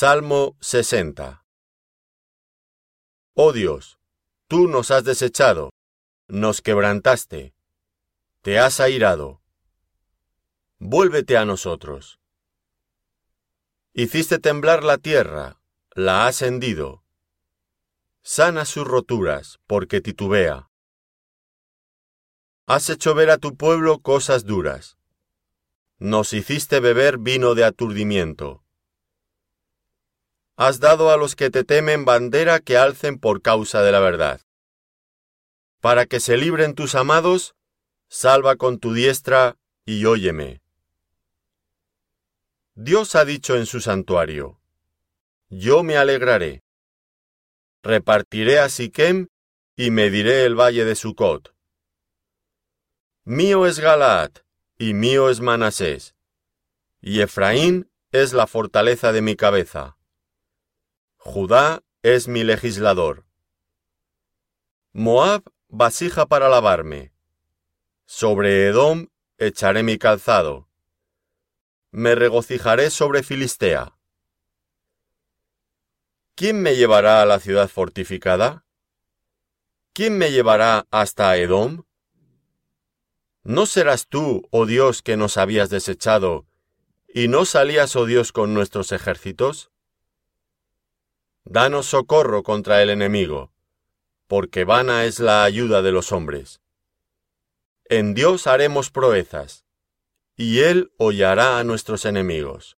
Salmo 60 Oh Dios, tú nos has desechado, nos quebrantaste, te has airado. Vuélvete a nosotros. Hiciste temblar la tierra, la has hendido. Sana sus roturas, porque titubea. Has hecho ver a tu pueblo cosas duras. Nos hiciste beber vino de aturdimiento. Has dado a los que te temen bandera que alcen por causa de la verdad. Para que se libren tus amados, salva con tu diestra y óyeme. Dios ha dicho en su santuario, Yo me alegraré. Repartiré a Siquem y mediré el valle de Sucot. Mío es Galaad y mío es Manasés, y Efraín es la fortaleza de mi cabeza. Judá es mi legislador. Moab vasija para lavarme. Sobre Edom echaré mi calzado. Me regocijaré sobre Filistea. ¿Quién me llevará a la ciudad fortificada? ¿Quién me llevará hasta Edom? ¿No serás tú, oh Dios, que nos habías desechado, y no salías, oh Dios, con nuestros ejércitos? Danos socorro contra el enemigo, porque vana es la ayuda de los hombres. En Dios haremos proezas, y Él hollará a nuestros enemigos.